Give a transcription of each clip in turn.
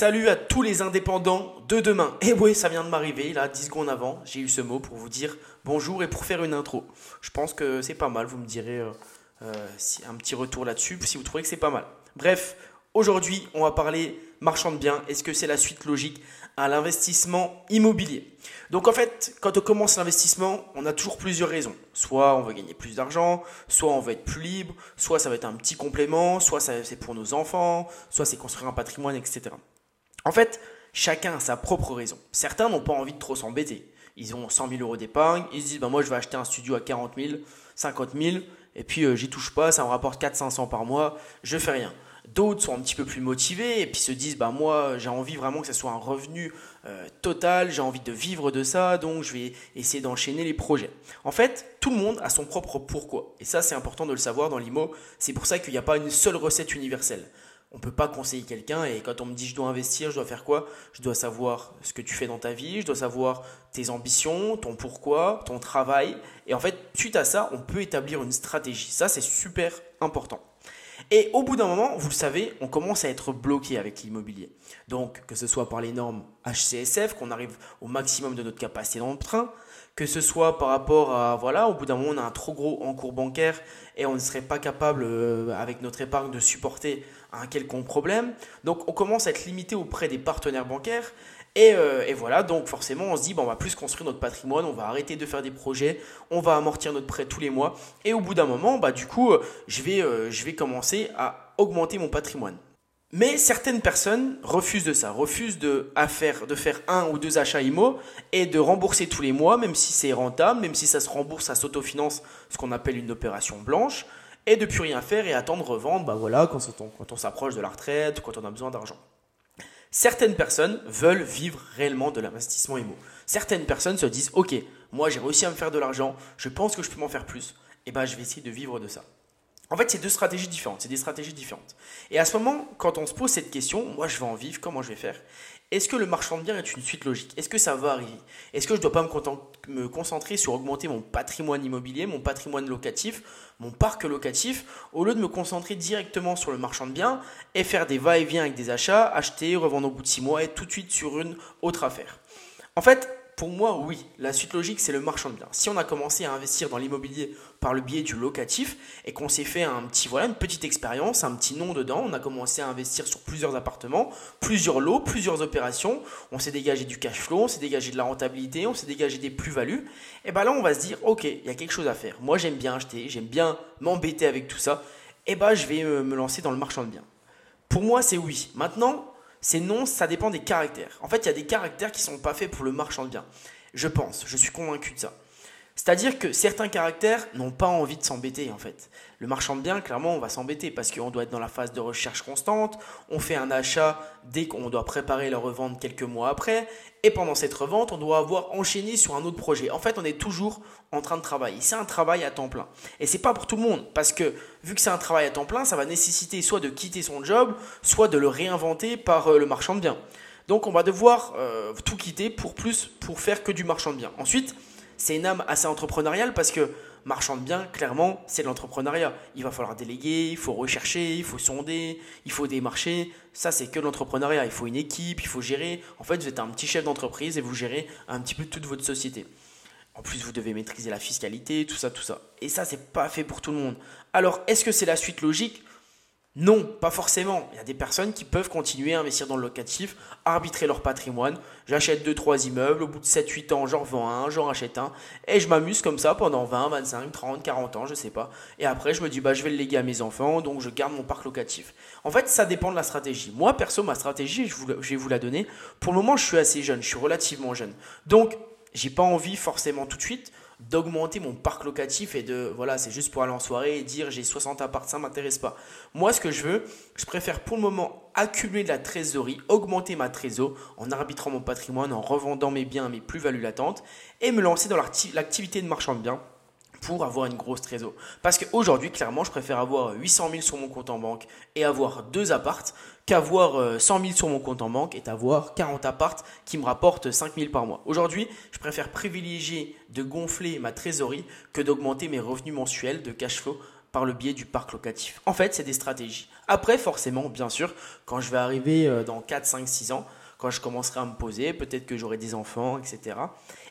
Salut à tous les indépendants de demain. Et oui, ça vient de m'arriver, là, 10 secondes avant, j'ai eu ce mot pour vous dire bonjour et pour faire une intro. Je pense que c'est pas mal, vous me direz euh, euh, un petit retour là-dessus, si vous trouvez que c'est pas mal. Bref, aujourd'hui, on va parler marchand de biens. Est-ce que c'est la suite logique à l'investissement immobilier? Donc en fait, quand on commence l'investissement, on a toujours plusieurs raisons. Soit on veut gagner plus d'argent, soit on veut être plus libre, soit ça va être un petit complément, soit c'est pour nos enfants, soit c'est construire un patrimoine, etc. En fait, chacun a sa propre raison. Certains n'ont pas envie de trop s'embêter. Ils ont 100 000 euros d'épargne, ils se disent bah, moi je vais acheter un studio à 40 000, 50 000, et puis euh, j'y touche pas, ça me rapporte 400-500 par mois, je fais rien. D'autres sont un petit peu plus motivés et puis se disent bah moi j'ai envie vraiment que ce soit un revenu euh, total, j'ai envie de vivre de ça, donc je vais essayer d'enchaîner les projets. En fait, tout le monde a son propre pourquoi. Et ça c'est important de le savoir dans l'IMO. C'est pour ça qu'il n'y a pas une seule recette universelle. On ne peut pas conseiller quelqu'un et quand on me dit je dois investir, je dois faire quoi? Je dois savoir ce que tu fais dans ta vie, je dois savoir tes ambitions, ton pourquoi, ton travail. Et en fait, suite à ça, on peut établir une stratégie. Ça, c'est super important. Et au bout d'un moment, vous le savez, on commence à être bloqué avec l'immobilier. Donc, que ce soit par les normes HCSF, qu'on arrive au maximum de notre capacité d'emprunt, que ce soit par rapport à, voilà, au bout d'un moment, on a un trop gros encours bancaire et on ne serait pas capable, euh, avec notre épargne, de supporter un quelconque problème. Donc, on commence à être limité auprès des partenaires bancaires. Et, euh, voilà, donc forcément, on se dit, on va plus construire notre patrimoine, on va arrêter de faire des projets, on va amortir notre prêt tous les mois. Et au bout d'un moment, bah, du coup, euh, je vais commencer à augmenter mon patrimoine. Mais certaines personnes refusent de ça, refusent de, faire, un ou deux achats IMO et de rembourser tous les mois, même si c'est rentable, même si ça se rembourse, ça s'autofinance, ce qu'on appelle une opération blanche, et de plus rien faire et attendre revendre, bah voilà, quand on, s'approche de la retraite, quand on a besoin d'argent. Certaines personnes veulent vivre réellement de l'investissement IMO. Certaines personnes se disent, ok, moi j'ai réussi à me faire de l'argent, je pense que je peux m'en faire plus, et ben je vais essayer de vivre de ça. En fait, c'est deux stratégies différentes. C'est des stratégies différentes. Et à ce moment, quand on se pose cette question, moi je vais en vivre, comment je vais faire? Est-ce que le marchand de biens est une suite logique? Est-ce que ça va arriver Est-ce que je ne dois pas me, concentrer sur augmenter mon patrimoine immobilier, mon patrimoine locatif, mon parc locatif, au lieu de me concentrer directement sur le marchand de biens et faire des va-et-vient avec des achats, acheter, revendre au bout de six mois et tout de suite sur une autre affaire? En fait, pour moi, oui, la suite logique, c'est le marchand de biens. Si on a commencé à investir dans l'immobilier par le biais du locatif et qu'on s'est fait un petit, voilà, une petite expérience, un petit nom dedans, on a commencé à investir sur plusieurs appartements, plusieurs lots, plusieurs opérations, on s'est dégagé du cash flow, on s'est dégagé de la rentabilité, on s'est dégagé des plus-values, et bien là, on va se dire, ok, il y a quelque chose à faire. Moi, j'aime bien acheter, j'aime bien m'embêter avec tout ça, et ben je vais me lancer dans le marchand de biens. Pour moi, c'est oui. Maintenant, c'est non, ça dépend des caractères. En fait, il y a des caractères qui sont pas faits pour le marchand de biens. Je pense, je suis convaincu de ça. C'est-à-dire que certains caractères n'ont pas envie de s'embêter en fait. Le marchand de biens, clairement, on va s'embêter parce qu'on doit être dans la phase de recherche constante, on fait un achat dès qu'on doit préparer la revente quelques mois après, et pendant cette revente, on doit avoir enchaîné sur un autre projet. En fait, on est toujours en train de travailler. C'est un travail à temps plein. Et c'est pas pour tout le monde parce que vu que c'est un travail à temps plein, ça va nécessiter soit de quitter son job, soit de le réinventer par euh, le marchand de biens. Donc on va devoir euh, tout quitter pour plus pour faire que du marchand de biens. Ensuite, c'est une âme assez entrepreneuriale parce que marchand de biens, clairement, c'est l'entrepreneuriat. Il va falloir déléguer, il faut rechercher, il faut sonder, il faut démarcher. Ça, c'est que l'entrepreneuriat. Il faut une équipe, il faut gérer. En fait, vous êtes un petit chef d'entreprise et vous gérez un petit peu toute votre société. En plus, vous devez maîtriser la fiscalité, tout ça, tout ça. Et ça, c'est pas fait pour tout le monde. Alors, est-ce que c'est la suite logique? Non, pas forcément. Il y a des personnes qui peuvent continuer à investir dans le locatif, arbitrer leur patrimoine. J'achète 2-3 immeubles, au bout de 7-8 ans, j'en revends un, j'en rachète un, et je m'amuse comme ça pendant 20, 25, 30, 40 ans, je sais pas. Et après, je me dis, bah, je vais le léguer à mes enfants, donc je garde mon parc locatif. En fait, ça dépend de la stratégie. Moi, perso, ma stratégie, je, je vais vous la donner. Pour le moment, je suis assez jeune, je suis relativement jeune. Donc, j'ai pas envie forcément tout de suite d'augmenter mon parc locatif et de voilà, c'est juste pour aller en soirée et dire j'ai 60 apparts, ça m'intéresse pas. Moi, ce que je veux, je préfère pour le moment accumuler de la trésorerie, augmenter ma trésor en arbitrant mon patrimoine, en revendant mes biens, mes plus-values latentes et me lancer dans l'activité de marchand de biens pour avoir une grosse trésor. Parce qu'aujourd'hui, clairement, je préfère avoir 800 000 sur mon compte en banque et avoir deux appartes qu'avoir 100 euh, 000 sur mon compte en banque et avoir 40 appartes qui me rapportent 5 000 par mois. Aujourd'hui, je préfère privilégier de gonfler ma trésorerie que d'augmenter mes revenus mensuels de cash flow par le biais du parc locatif. En fait, c'est des stratégies. Après, forcément, bien sûr, quand je vais arriver euh, dans 4, 5, 6 ans, quand je commencerai à me poser, peut-être que j'aurai des enfants, etc.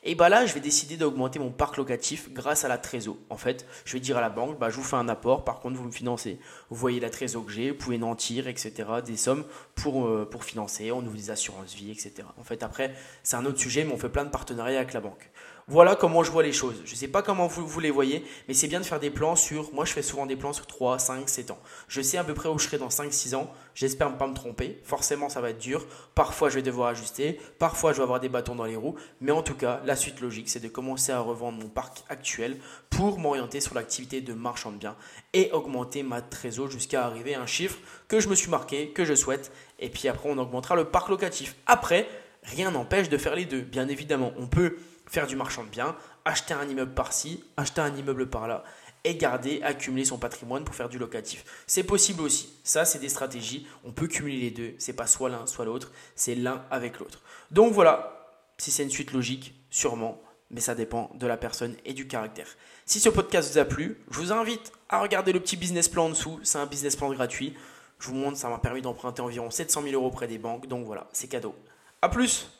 Et bah là, je vais décider d'augmenter mon parc locatif grâce à la trésor. En fait, je vais dire à la banque, bah, je vous fais un apport, par contre, vous me financez. Vous voyez la trésor que j'ai, vous pouvez nantir, etc. Des sommes pour, euh, pour financer, on ouvre des assurances vie, etc. En fait, après, c'est un autre sujet, mais on fait plein de partenariats avec la banque. Voilà comment je vois les choses. Je ne sais pas comment vous, les voyez, mais c'est bien de faire des plans sur. Moi, je fais souvent des plans sur 3, 5, 7 ans. Je sais à peu près où je serai dans 5, 6 ans. J'espère ne pas me tromper. Forcément, ça va être dur. Parfois, je vais devoir ajuster. Parfois, je vais avoir des bâtons dans les roues. Mais en tout cas, la suite logique, c'est de commencer à revendre mon parc actuel pour m'orienter sur l'activité de marchand de biens et augmenter ma trésor jusqu'à arriver à un chiffre que je me suis marqué, que je souhaite. Et puis après, on augmentera le parc locatif. Après, rien n'empêche de faire les deux. Bien évidemment, on peut faire du marchand de biens, acheter un immeuble par-ci, acheter un immeuble par-là et garder, accumuler son patrimoine pour faire du locatif. C'est possible aussi. Ça, c'est des stratégies. On peut cumuler les deux. C'est pas soit l'un, soit l'autre. C'est l'un avec l'autre. Donc voilà. Si c'est une suite logique, sûrement. Mais ça dépend de la personne et du caractère. Si ce podcast vous a plu, je vous invite à regarder le petit business plan en dessous. C'est un business plan gratuit. Je vous montre, ça m'a permis d'emprunter environ 700 000 euros auprès des banques. Donc voilà, c'est cadeau. A plus